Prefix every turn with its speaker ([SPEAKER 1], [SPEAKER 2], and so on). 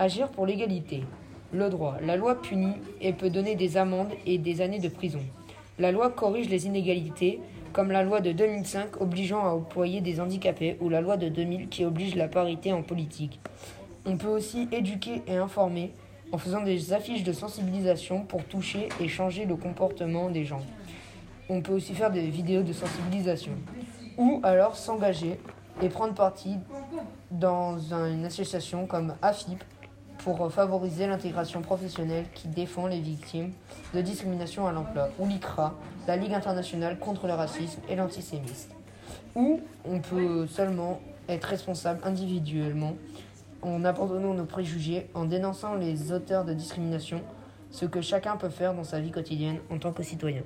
[SPEAKER 1] Agir pour l'égalité. Le droit. La loi punit et peut donner des amendes et des années de prison. La loi corrige les inégalités, comme la loi de 2005 obligeant à employer des handicapés ou la loi de 2000 qui oblige la parité en politique. On peut aussi éduquer et informer en faisant des affiches de sensibilisation pour toucher et changer le comportement des gens. On peut aussi faire des vidéos de sensibilisation. Ou alors s'engager et prendre parti dans une association comme AFIP pour favoriser l'intégration professionnelle qui défend les victimes de discrimination à l'emploi, ou l'ICRA, la Ligue internationale contre le racisme et l'antisémitisme. Ou on peut seulement être responsable individuellement en abandonnant nos préjugés, en dénonçant les auteurs de discrimination, ce que chacun peut faire dans sa vie quotidienne en tant que citoyen.